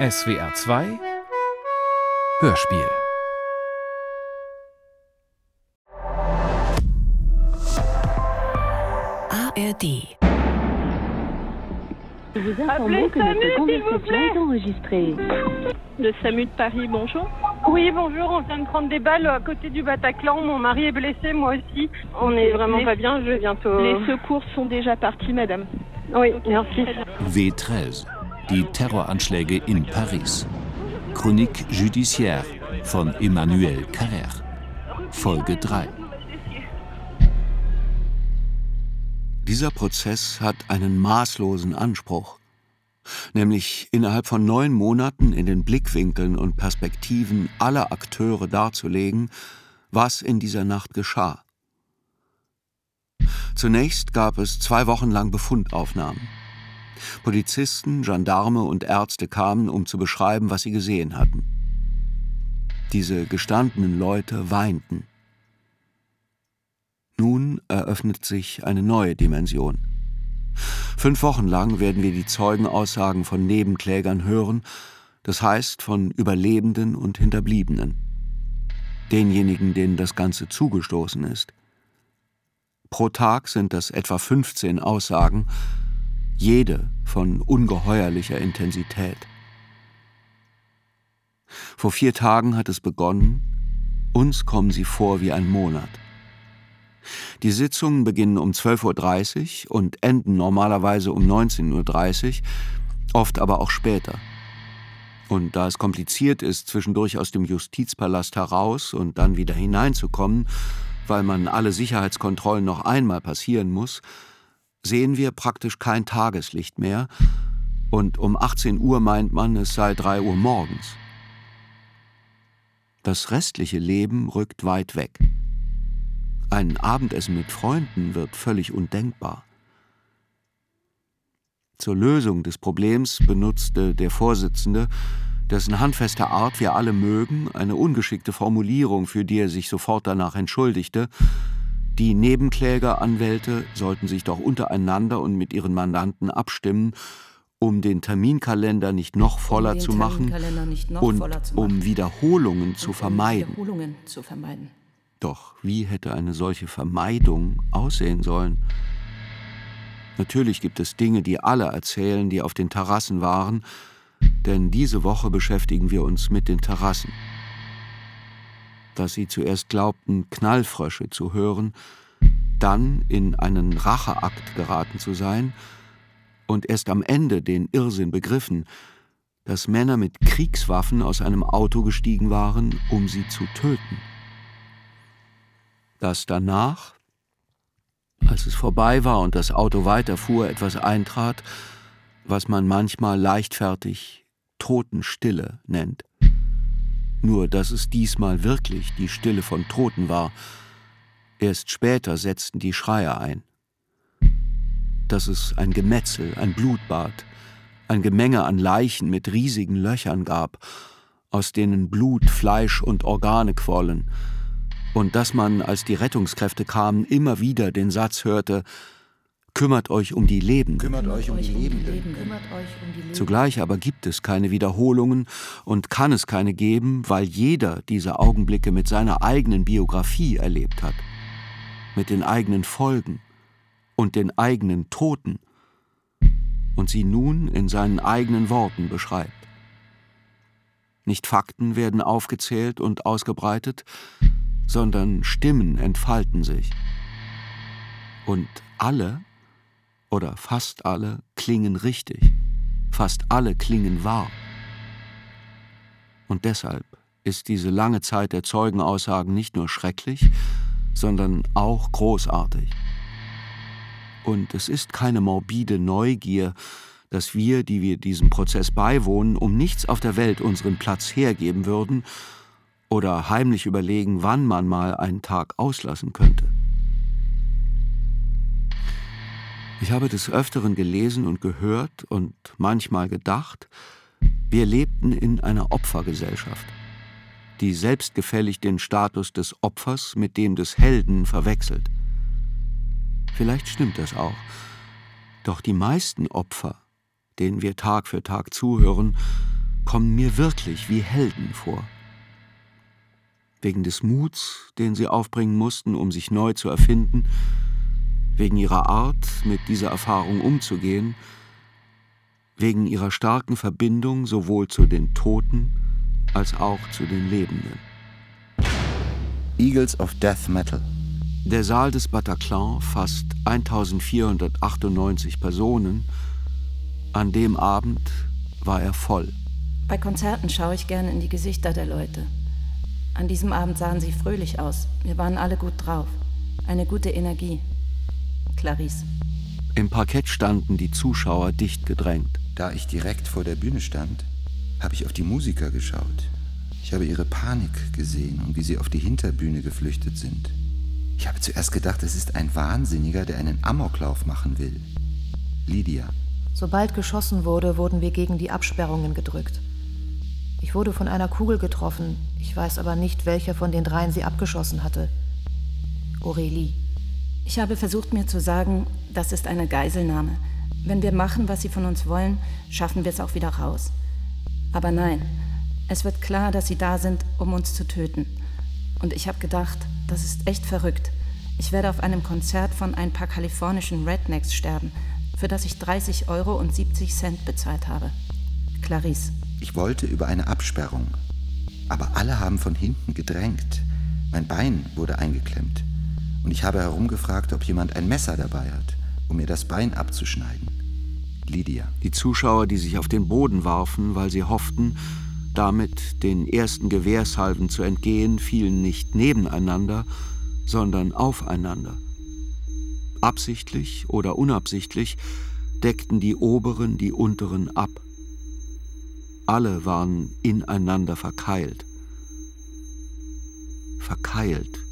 SWR 2 Hörspiel ARD Vous informons que notre conversation est enregistrée. Le SAMU de Paris, bonjour. Oui, bonjour, on vient de prendre des balles à côté du Bataclan. Mon mari est blessé, moi aussi. On est vraiment Les- pas bien, je vais bientôt. Les secours sont déjà partis, madame. Oui, merci. W13. Die Terroranschläge in Paris. Chronique judiciaire von Emmanuel Carrère. Folge 3. Dieser Prozess hat einen maßlosen Anspruch, nämlich innerhalb von neun Monaten in den Blickwinkeln und Perspektiven aller Akteure darzulegen, was in dieser Nacht geschah. Zunächst gab es zwei Wochen lang Befundaufnahmen. Polizisten, Gendarme und Ärzte kamen, um zu beschreiben, was sie gesehen hatten. Diese gestandenen Leute weinten. Nun eröffnet sich eine neue Dimension. Fünf Wochen lang werden wir die Zeugenaussagen von Nebenklägern hören, das heißt von Überlebenden und Hinterbliebenen. Denjenigen, denen das Ganze zugestoßen ist. Pro Tag sind das etwa 15 Aussagen, jede von ungeheuerlicher Intensität. Vor vier Tagen hat es begonnen, uns kommen sie vor wie ein Monat. Die Sitzungen beginnen um 12.30 Uhr und enden normalerweise um 19.30 Uhr, oft aber auch später. Und da es kompliziert ist, zwischendurch aus dem Justizpalast heraus und dann wieder hineinzukommen, weil man alle Sicherheitskontrollen noch einmal passieren muss, sehen wir praktisch kein Tageslicht mehr und um 18 Uhr meint man, es sei 3 Uhr morgens. Das restliche Leben rückt weit weg. Ein Abendessen mit Freunden wird völlig undenkbar. Zur Lösung des Problems benutzte der Vorsitzende, dessen handfeste Art wir alle mögen, eine ungeschickte Formulierung, für die er sich sofort danach entschuldigte. Die Nebenklägeranwälte sollten sich doch untereinander und mit ihren Mandanten abstimmen, um den Terminkalender nicht noch voller den zu machen noch und voller zu um machen. Wiederholungen zu Und um. Wiederholungen zu vermeiden. Doch wie hätte eine solche Vermeidung aussehen sollen? Natürlich gibt es Dinge, die alle erzählen, die auf den Terrassen waren, denn diese Woche beschäftigen wir uns mit den Terrassen. Dass sie zuerst glaubten, Knallfrösche zu hören, dann in einen Racheakt geraten zu sein und erst am Ende den Irrsinn begriffen, dass Männer mit Kriegswaffen aus einem Auto gestiegen waren, um sie zu töten dass danach, als es vorbei war und das Auto weiterfuhr, etwas eintrat, was man manchmal leichtfertig Totenstille nennt. Nur dass es diesmal wirklich die Stille von Toten war. Erst später setzten die Schreier ein. Dass es ein Gemetzel, ein Blutbad, ein Gemenge an Leichen mit riesigen Löchern gab, aus denen Blut, Fleisch und Organe quollen, und dass man, als die Rettungskräfte kamen, immer wieder den Satz hörte, kümmert euch um die Lebenden. Kümmert euch um die Lebenden. Zugleich aber gibt es keine Wiederholungen und kann es keine geben, weil jeder diese Augenblicke mit seiner eigenen Biografie erlebt hat, mit den eigenen Folgen und den eigenen Toten und sie nun in seinen eigenen Worten beschreibt. Nicht Fakten werden aufgezählt und ausgebreitet, sondern Stimmen entfalten sich. Und alle oder fast alle klingen richtig, fast alle klingen wahr. Und deshalb ist diese lange Zeit der Zeugenaussagen nicht nur schrecklich, sondern auch großartig. Und es ist keine morbide Neugier, dass wir, die wir diesem Prozess beiwohnen, um nichts auf der Welt unseren Platz hergeben würden oder heimlich überlegen, wann man mal einen Tag auslassen könnte. Ich habe des Öfteren gelesen und gehört und manchmal gedacht, wir lebten in einer Opfergesellschaft, die selbstgefällig den Status des Opfers mit dem des Helden verwechselt. Vielleicht stimmt das auch, doch die meisten Opfer, denen wir Tag für Tag zuhören, kommen mir wirklich wie Helden vor. Wegen des Muts, den sie aufbringen mussten, um sich neu zu erfinden, wegen ihrer Art, mit dieser Erfahrung umzugehen, wegen ihrer starken Verbindung sowohl zu den Toten als auch zu den Lebenden. Eagles of Death Metal. Der Saal des Bataclan fasst 1498 Personen. An dem Abend war er voll. Bei Konzerten schaue ich gerne in die Gesichter der Leute. An diesem Abend sahen sie fröhlich aus. Wir waren alle gut drauf. Eine gute Energie. Clarisse. Im Parkett standen die Zuschauer dicht gedrängt. Da ich direkt vor der Bühne stand, habe ich auf die Musiker geschaut. Ich habe ihre Panik gesehen und wie sie auf die Hinterbühne geflüchtet sind. Ich habe zuerst gedacht, es ist ein Wahnsinniger, der einen Amoklauf machen will. Lydia. Sobald geschossen wurde, wurden wir gegen die Absperrungen gedrückt. Ich wurde von einer Kugel getroffen, ich weiß aber nicht, welcher von den dreien sie abgeschossen hatte. Aurélie. Ich habe versucht mir zu sagen, das ist eine Geiselnahme. Wenn wir machen, was sie von uns wollen, schaffen wir es auch wieder raus. Aber nein, es wird klar, dass sie da sind, um uns zu töten. Und ich habe gedacht, das ist echt verrückt. Ich werde auf einem Konzert von ein paar kalifornischen Rednecks sterben, für das ich 30 Euro und 70 Cent bezahlt habe. Clarisse. Ich wollte über eine Absperrung, aber alle haben von hinten gedrängt. Mein Bein wurde eingeklemmt und ich habe herumgefragt, ob jemand ein Messer dabei hat, um mir das Bein abzuschneiden. Lydia. Die Zuschauer, die sich auf den Boden warfen, weil sie hofften, damit den ersten Gewehrsalven zu entgehen, fielen nicht nebeneinander, sondern aufeinander. Absichtlich oder unabsichtlich deckten die oberen die unteren ab. Alle waren ineinander verkeilt. Verkeilt.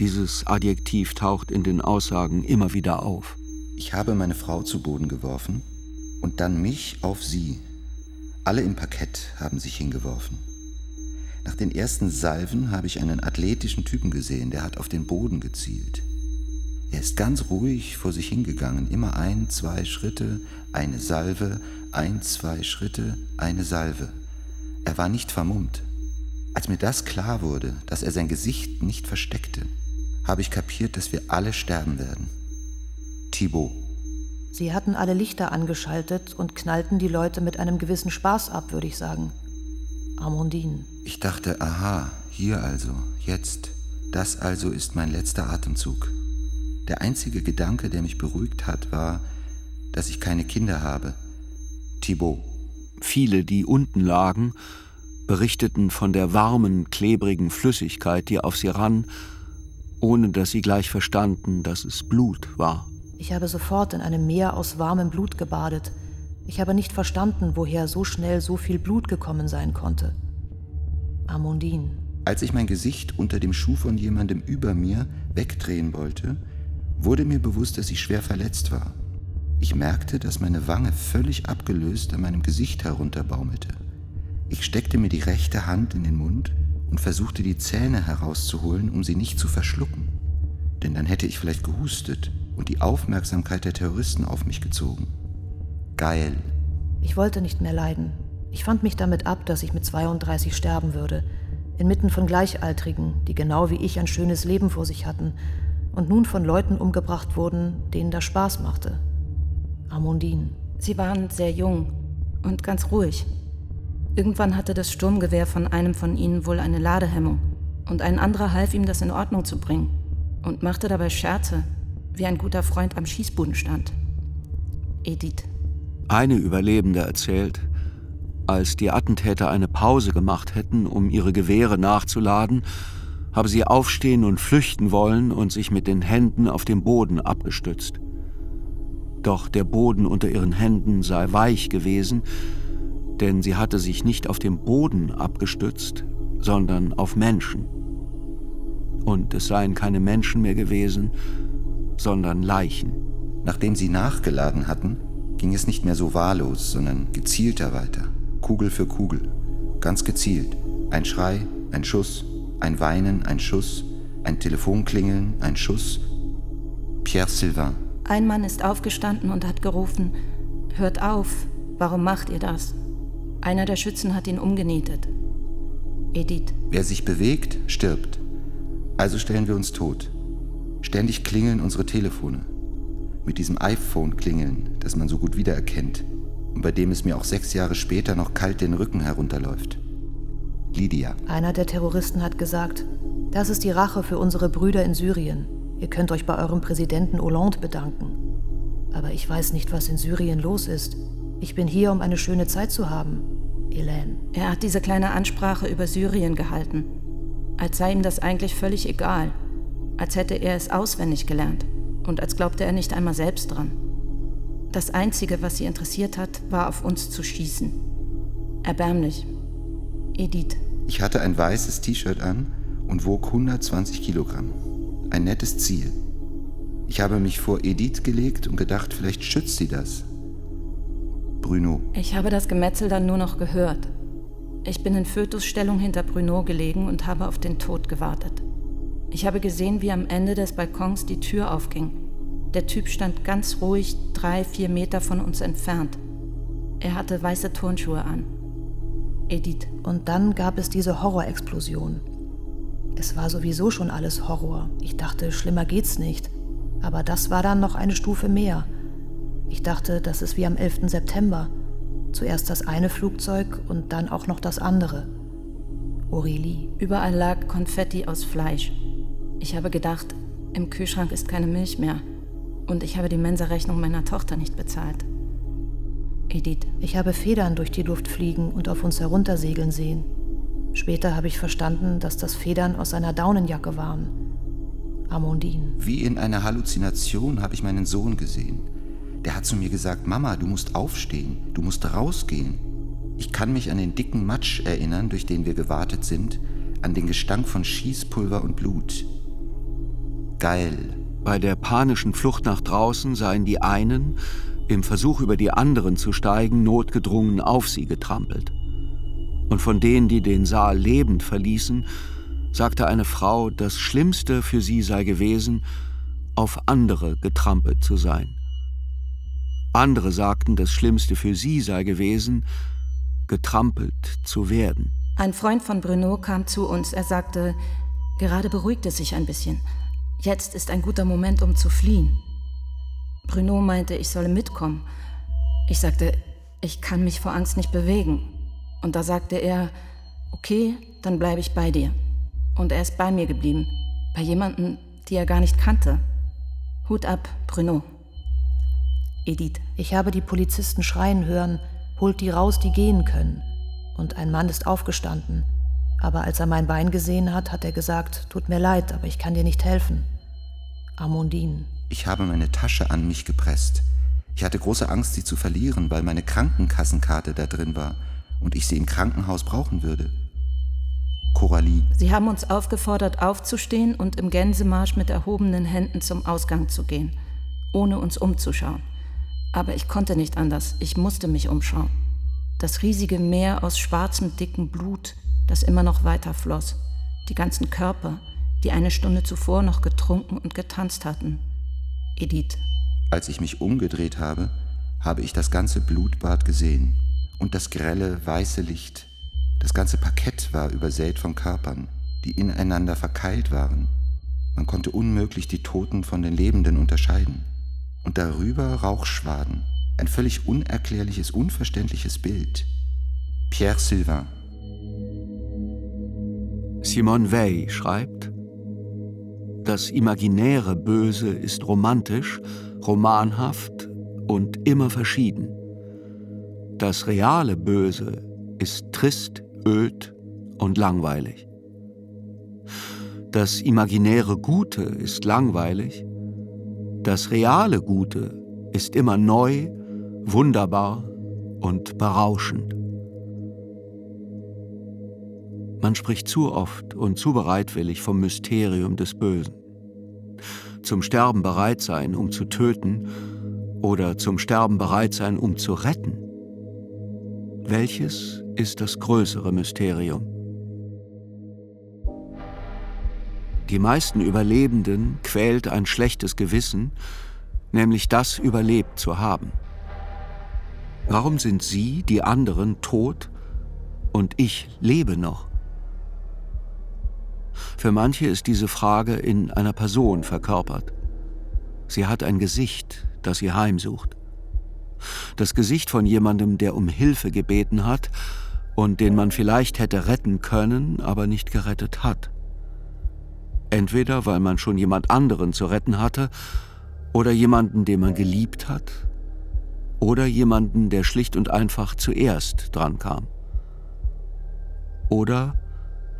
Dieses Adjektiv taucht in den Aussagen immer wieder auf. Ich habe meine Frau zu Boden geworfen und dann mich auf sie. Alle im Parkett haben sich hingeworfen. Nach den ersten Salven habe ich einen athletischen Typen gesehen, der hat auf den Boden gezielt. Er ist ganz ruhig vor sich hingegangen, immer ein, zwei Schritte, eine Salve, ein, zwei Schritte, eine Salve. Er war nicht vermummt. Als mir das klar wurde, dass er sein Gesicht nicht versteckte, habe ich kapiert, dass wir alle sterben werden. Thibaut. Sie hatten alle Lichter angeschaltet und knallten die Leute mit einem gewissen Spaß ab, würde ich sagen. Amondine. Ich dachte, aha, hier also, jetzt. Das also ist mein letzter Atemzug. Der einzige Gedanke, der mich beruhigt hat, war, dass ich keine Kinder habe. Thibaut. Viele, die unten lagen, berichteten von der warmen, klebrigen Flüssigkeit, die auf sie rann, ohne dass sie gleich verstanden, dass es Blut war. Ich habe sofort in einem Meer aus warmem Blut gebadet. Ich habe nicht verstanden, woher so schnell so viel Blut gekommen sein konnte. Amundine. Als ich mein Gesicht unter dem Schuh von jemandem über mir wegdrehen wollte, wurde mir bewusst, dass ich schwer verletzt war. Ich merkte, dass meine Wange völlig abgelöst an meinem Gesicht herunterbaumelte. Ich steckte mir die rechte Hand in den Mund und versuchte die Zähne herauszuholen, um sie nicht zu verschlucken. Denn dann hätte ich vielleicht gehustet und die Aufmerksamkeit der Terroristen auf mich gezogen. Geil. Ich wollte nicht mehr leiden. Ich fand mich damit ab, dass ich mit 32 sterben würde, inmitten von Gleichaltrigen, die genau wie ich ein schönes Leben vor sich hatten und nun von Leuten umgebracht wurden, denen das Spaß machte. Amundine. Sie waren sehr jung und ganz ruhig. Irgendwann hatte das Sturmgewehr von einem von ihnen wohl eine Ladehemmung und ein anderer half ihm, das in Ordnung zu bringen und machte dabei Scherze, wie ein guter Freund am Schießboden stand. Edith. Eine Überlebende erzählt, als die Attentäter eine Pause gemacht hätten, um ihre Gewehre nachzuladen, habe sie aufstehen und flüchten wollen und sich mit den Händen auf den Boden abgestützt. Doch der Boden unter ihren Händen sei weich gewesen, denn sie hatte sich nicht auf dem Boden abgestützt, sondern auf Menschen. Und es seien keine Menschen mehr gewesen, sondern Leichen. Nachdem sie nachgeladen hatten, ging es nicht mehr so wahllos, sondern gezielter weiter. Kugel für Kugel. Ganz gezielt. Ein Schrei, ein Schuss, ein Weinen, ein Schuss, ein Telefonklingeln, ein Schuss. Pierre Sylvain. Ein Mann ist aufgestanden und hat gerufen, Hört auf, warum macht ihr das? Einer der Schützen hat ihn umgenietet. Edith. Wer sich bewegt, stirbt. Also stellen wir uns tot. Ständig klingeln unsere Telefone. Mit diesem iPhone klingeln, das man so gut wiedererkennt und bei dem es mir auch sechs Jahre später noch kalt den Rücken herunterläuft. Lydia. Einer der Terroristen hat gesagt, das ist die Rache für unsere Brüder in Syrien. Ihr könnt euch bei eurem Präsidenten Hollande bedanken. Aber ich weiß nicht, was in Syrien los ist. Ich bin hier, um eine schöne Zeit zu haben. Elaine. Er hat diese kleine Ansprache über Syrien gehalten. Als sei ihm das eigentlich völlig egal. Als hätte er es auswendig gelernt. Und als glaubte er nicht einmal selbst dran. Das Einzige, was sie interessiert hat, war auf uns zu schießen. Erbärmlich. Edith. Ich hatte ein weißes T-Shirt an und wog 120 Kilogramm. Ein nettes Ziel. Ich habe mich vor Edith gelegt und gedacht, vielleicht schützt sie das. Bruno. Ich habe das Gemetzel dann nur noch gehört. Ich bin in Fötusstellung hinter Bruno gelegen und habe auf den Tod gewartet. Ich habe gesehen, wie am Ende des Balkons die Tür aufging. Der Typ stand ganz ruhig drei, vier Meter von uns entfernt. Er hatte weiße Turnschuhe an. Edith. Und dann gab es diese Horrorexplosion. Es war sowieso schon alles Horror. Ich dachte, schlimmer geht's nicht. Aber das war dann noch eine Stufe mehr. Ich dachte, das ist wie am 11. September. Zuerst das eine Flugzeug und dann auch noch das andere. Aurelie. Überall lag Konfetti aus Fleisch. Ich habe gedacht, im Kühlschrank ist keine Milch mehr. Und ich habe die Mensa-Rechnung meiner Tochter nicht bezahlt. Edith. Ich habe Federn durch die Luft fliegen und auf uns heruntersegeln sehen. Später habe ich verstanden, dass das Federn aus seiner Daunenjacke waren. Amondine. Wie in einer Halluzination habe ich meinen Sohn gesehen. Der hat zu mir gesagt, Mama, du musst aufstehen, du musst rausgehen. Ich kann mich an den dicken Matsch erinnern, durch den wir gewartet sind, an den Gestank von Schießpulver und Blut. Geil. Bei der panischen Flucht nach draußen seien die einen, im Versuch über die anderen zu steigen, notgedrungen auf sie getrampelt. Und von denen, die den Saal lebend verließen, sagte eine Frau, das Schlimmste für sie sei gewesen, auf andere getrampelt zu sein. Andere sagten, das Schlimmste für sie sei gewesen, getrampelt zu werden. Ein Freund von Bruno kam zu uns. Er sagte, gerade beruhigt es sich ein bisschen. Jetzt ist ein guter Moment, um zu fliehen. Bruno meinte, ich solle mitkommen. Ich sagte, ich kann mich vor Angst nicht bewegen. Und da sagte er, okay, dann bleibe ich bei dir. Und er ist bei mir geblieben, bei jemandem, die er gar nicht kannte. Hut ab, Bruno. Edith. Ich habe die Polizisten schreien hören, holt die raus, die gehen können. Und ein Mann ist aufgestanden, aber als er mein Bein gesehen hat, hat er gesagt, tut mir leid, aber ich kann dir nicht helfen. Amondine. Ich habe meine Tasche an mich gepresst. Ich hatte große Angst, sie zu verlieren, weil meine Krankenkassenkarte da drin war und ich sie im Krankenhaus brauchen würde. Coralie. Sie haben uns aufgefordert, aufzustehen und im Gänsemarsch mit erhobenen Händen zum Ausgang zu gehen, ohne uns umzuschauen. Aber ich konnte nicht anders, ich musste mich umschauen. Das riesige Meer aus schwarzem, dicken Blut, das immer noch weiter floss, die ganzen Körper, die eine Stunde zuvor noch getrunken und getanzt hatten. Edith. Als ich mich umgedreht habe, habe ich das ganze Blutbad gesehen und das grelle, weiße Licht. Das ganze Parkett war übersät von Körpern, die ineinander verkeilt waren. Man konnte unmöglich die Toten von den Lebenden unterscheiden. Und darüber Rauchschwaden, ein völlig unerklärliches, unverständliches Bild. Pierre Sylvain. Simone Weil schreibt, das imaginäre Böse ist romantisch, romanhaft und immer verschieden. Das reale Böse ist trist, öd und langweilig. Das imaginäre Gute ist langweilig, das reale Gute ist immer neu, wunderbar und berauschend. Man spricht zu oft und zu bereitwillig vom Mysterium des Bösen. Zum Sterben bereit sein, um zu töten, oder zum Sterben bereit sein, um zu retten. Welches ist das größere Mysterium? Die meisten Überlebenden quält ein schlechtes Gewissen, nämlich das überlebt zu haben. Warum sind Sie, die anderen, tot und ich lebe noch? Für manche ist diese Frage in einer Person verkörpert. Sie hat ein Gesicht, das sie heimsucht. Das Gesicht von jemandem, der um Hilfe gebeten hat und den man vielleicht hätte retten können, aber nicht gerettet hat. Entweder weil man schon jemand anderen zu retten hatte, oder jemanden, den man geliebt hat, oder jemanden, der schlicht und einfach zuerst dran kam. Oder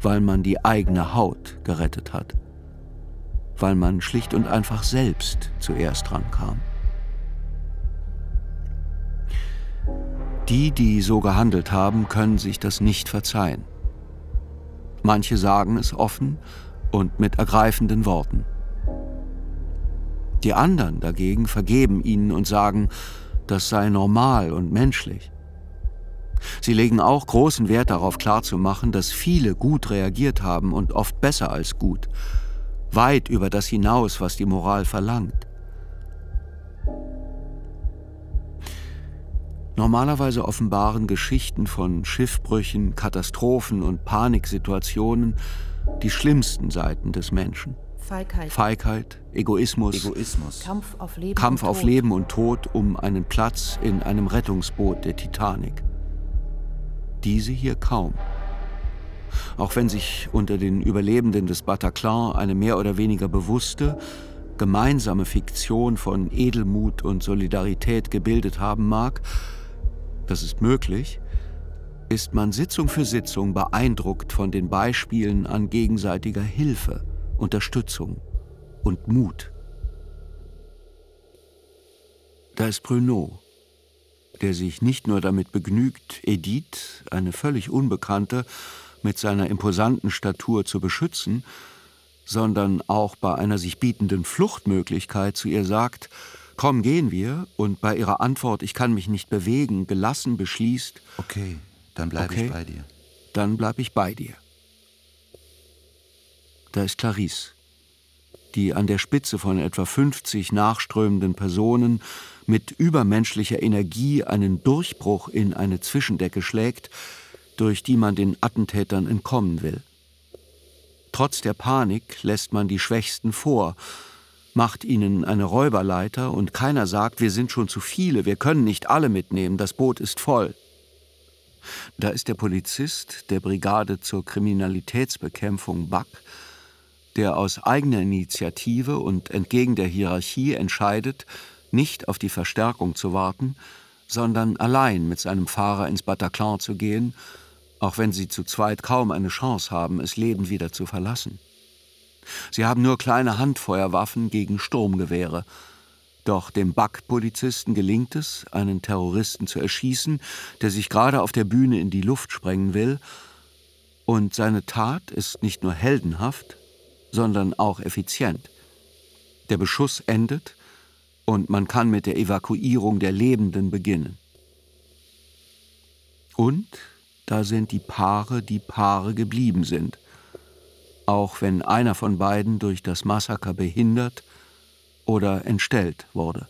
weil man die eigene Haut gerettet hat, weil man schlicht und einfach selbst zuerst dran kam. Die, die so gehandelt haben, können sich das nicht verzeihen. Manche sagen es offen und mit ergreifenden Worten. Die anderen dagegen vergeben ihnen und sagen, das sei normal und menschlich. Sie legen auch großen Wert darauf klarzumachen, dass viele gut reagiert haben und oft besser als gut, weit über das hinaus, was die Moral verlangt. Normalerweise offenbaren Geschichten von Schiffbrüchen, Katastrophen und Paniksituationen die schlimmsten Seiten des Menschen. Feigheit. Feigheit, Egoismus, Egoismus. Kampf auf Leben, Kampf und auf Tod. Leben und Tod um einen Platz in einem Rettungsboot der Titanic. Diese hier kaum. Auch wenn sich unter den Überlebenden des Bataclan eine mehr oder weniger bewusste, gemeinsame Fiktion von Edelmut und Solidarität gebildet haben mag, das ist möglich, ist man Sitzung für Sitzung beeindruckt von den Beispielen an gegenseitiger Hilfe, Unterstützung und Mut. Da ist Bruno, der sich nicht nur damit begnügt, Edith, eine völlig Unbekannte, mit seiner imposanten Statur zu beschützen, sondern auch bei einer sich bietenden Fluchtmöglichkeit zu ihr sagt, komm, gehen wir, und bei ihrer Antwort, ich kann mich nicht bewegen, gelassen beschließt, Okay, dann bleibe Okay. ich bei dir. dann bleib ich bei dir. Da ist Clarisse, die an der Spitze von etwa 50 nachströmenden Personen mit übermenschlicher Energie einen Durchbruch in eine Zwischendecke schlägt, durch die man den Attentätern entkommen will. Trotz der Panik lässt man die Schwächsten vor, macht ihnen eine Räuberleiter und keiner sagt, wir sind schon zu viele, wir können nicht alle mitnehmen, das Boot ist voll. Da ist der Polizist der Brigade zur Kriminalitätsbekämpfung BAK, der aus eigener Initiative und entgegen der Hierarchie entscheidet, nicht auf die Verstärkung zu warten, sondern allein mit seinem Fahrer ins Bataclan zu gehen, auch wenn sie zu zweit kaum eine Chance haben, es lebend wieder zu verlassen. Sie haben nur kleine Handfeuerwaffen gegen Sturmgewehre. Doch dem Back-Polizisten gelingt es, einen Terroristen zu erschießen, der sich gerade auf der Bühne in die Luft sprengen will. Und seine Tat ist nicht nur heldenhaft, sondern auch effizient. Der Beschuss endet und man kann mit der Evakuierung der Lebenden beginnen. Und da sind die Paare, die Paare geblieben sind, auch wenn einer von beiden durch das Massaker behindert oder entstellt wurde.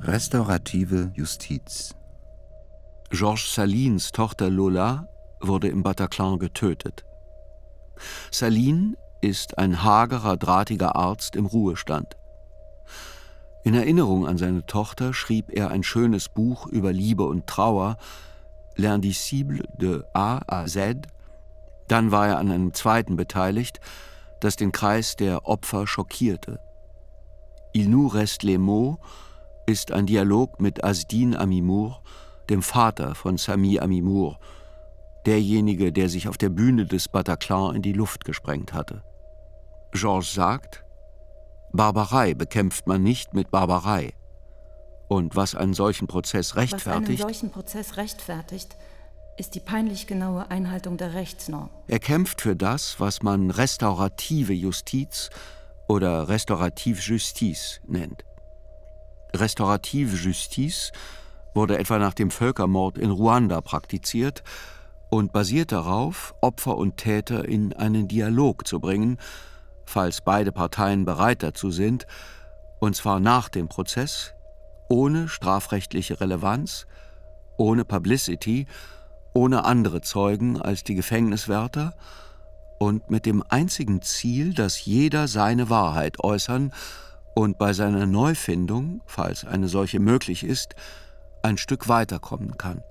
Restaurative Justiz. Georges Salins Tochter Lola wurde im Bataclan getötet. Salin ist ein hagerer, drahtiger Arzt im Ruhestand. In Erinnerung an seine Tochter schrieb er ein schönes Buch über Liebe und Trauer, L'Indicible de A à Z. Dann war er an einem zweiten beteiligt, das den Kreis der Opfer schockierte. Il nous reste les mots ist ein Dialog mit Asdin Amimour, dem Vater von Sami Amimour, derjenige, der sich auf der Bühne des Bataclan in die Luft gesprengt hatte. Georges sagt, Barbarei bekämpft man nicht mit Barbarei. Und was einen solchen Prozess Was einen rechtfertigt, solchen Prozess rechtfertigt, ist die peinlich genaue Einhaltung der Rechtsnorm. er kämpft für das, was man restaurative Justiz oder restaurative Justice nennt. Restaurative Justice wurde etwa nach dem Völkermord in Ruanda praktiziert und basiert darauf, Opfer und Täter in einen Dialog zu bringen, falls beide Parteien bereit dazu sind, und zwar nach dem Prozess ohne strafrechtliche Relevanz, ohne Publicity, ohne andere Zeugen als die Gefängniswärter und mit dem einzigen Ziel, dass jeder seine Wahrheit äußern und bei seiner Neufindung, falls eine solche möglich ist, ein Stück weiterkommen kann.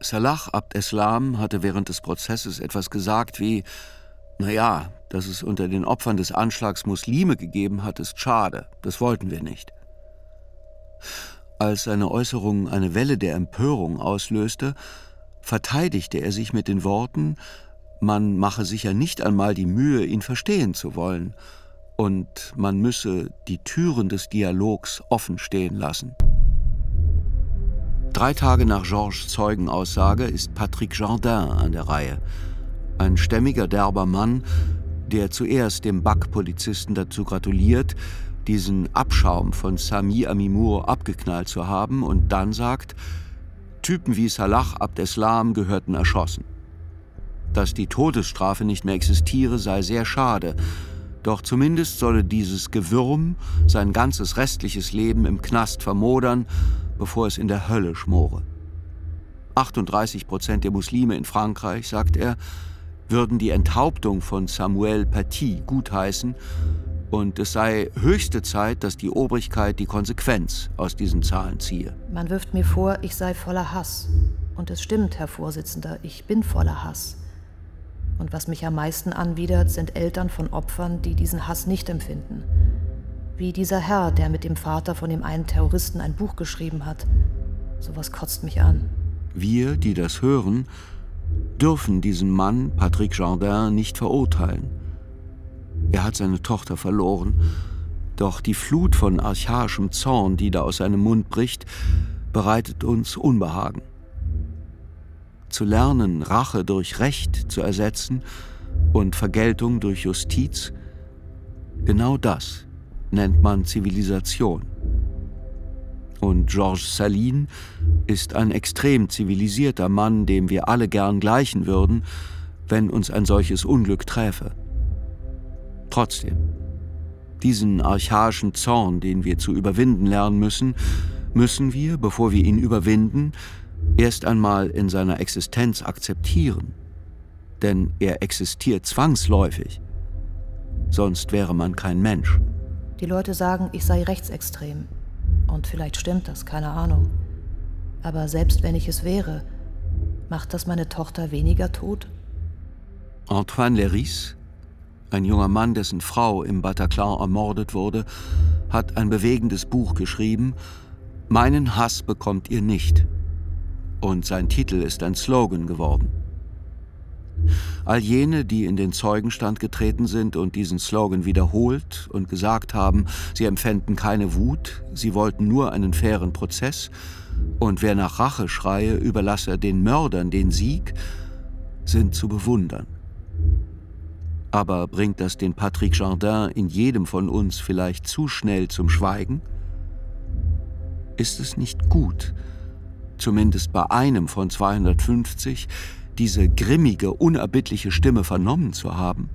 Salah Abd Eslam hatte während des Prozesses etwas gesagt wie, naja, dass es unter den Opfern des Anschlags Muslime gegeben hat, ist schade, das wollten wir nicht. Als seine Äußerung eine Welle der Empörung auslöste, verteidigte er sich mit den Worten, man mache sich ja nicht einmal die Mühe, ihn verstehen zu wollen, und man müsse die Türen des Dialogs offen stehen lassen. Drei Tage nach Georges Zeugenaussage ist Patrick Jardin an der Reihe. Ein stämmiger, derber Mann, der zuerst dem Back-Polizisten dazu gratuliert, diesen Abschaum von Sami Amimour abgeknallt zu haben und dann sagt, Typen wie Salah Abdeslam gehörten erschossen. Dass die Todesstrafe nicht mehr existiere, sei sehr schade, doch zumindest solle dieses Gewürm sein ganzes restliches Leben im Knast vermodern bevor es in der Hölle schmore. 38 Prozent der Muslime in Frankreich, sagt er, würden die Enthauptung von Samuel Paty gutheißen und es sei höchste Zeit, dass die Obrigkeit die Konsequenz aus diesen Zahlen ziehe. Man wirft mir vor, ich sei voller Hass. Und es stimmt, Herr Vorsitzender, ich bin voller Hass. Und was mich am meisten anwidert, sind Eltern von Opfern, die diesen Hass nicht empfinden. Wie dieser Herr, der mit dem Vater von dem einen Terroristen ein Buch geschrieben hat. Sowas kotzt mich an. Wir, die das hören, dürfen diesen Mann, Patrick Jardin, nicht verurteilen. Er hat seine Tochter verloren, doch die Flut von archaischem Zorn, die da aus seinem Mund bricht, bereitet uns Unbehagen. Zu lernen, Rache durch Recht zu ersetzen und Vergeltung durch Justiz, genau das nennt man Zivilisation. Und Georges Salin ist ein extrem zivilisierter Mann, dem wir alle gern gleichen würden, wenn uns ein solches Unglück träfe. Trotzdem, diesen archaischen Zorn, den wir zu überwinden lernen müssen, müssen wir, bevor wir ihn überwinden, erst einmal in seiner Existenz akzeptieren. Denn er existiert zwangsläufig. Sonst wäre man kein Mensch. Die Leute sagen, ich sei rechtsextrem. Und vielleicht stimmt das, keine Ahnung. Aber selbst wenn ich es wäre, macht das meine Tochter weniger tot? Antoine Leris, ein junger Mann, dessen Frau im Bataclan ermordet wurde, hat ein bewegendes Buch geschrieben, Meinen Hass bekommt ihr nicht. Und sein Titel ist ein Slogan geworden. All jene, die in den Zeugenstand getreten sind und diesen Slogan wiederholt und gesagt haben, sie empfänden keine Wut, sie wollten nur einen fairen Prozess, und wer nach Rache schreie, überlasse den Mördern den Sieg, sind zu bewundern. Aber bringt das den Patrick Jardin in jedem von uns vielleicht zu schnell zum Schweigen? Ist es nicht gut, zumindest bei einem von 250, diese grimmige, unerbittliche Stimme vernommen zu haben.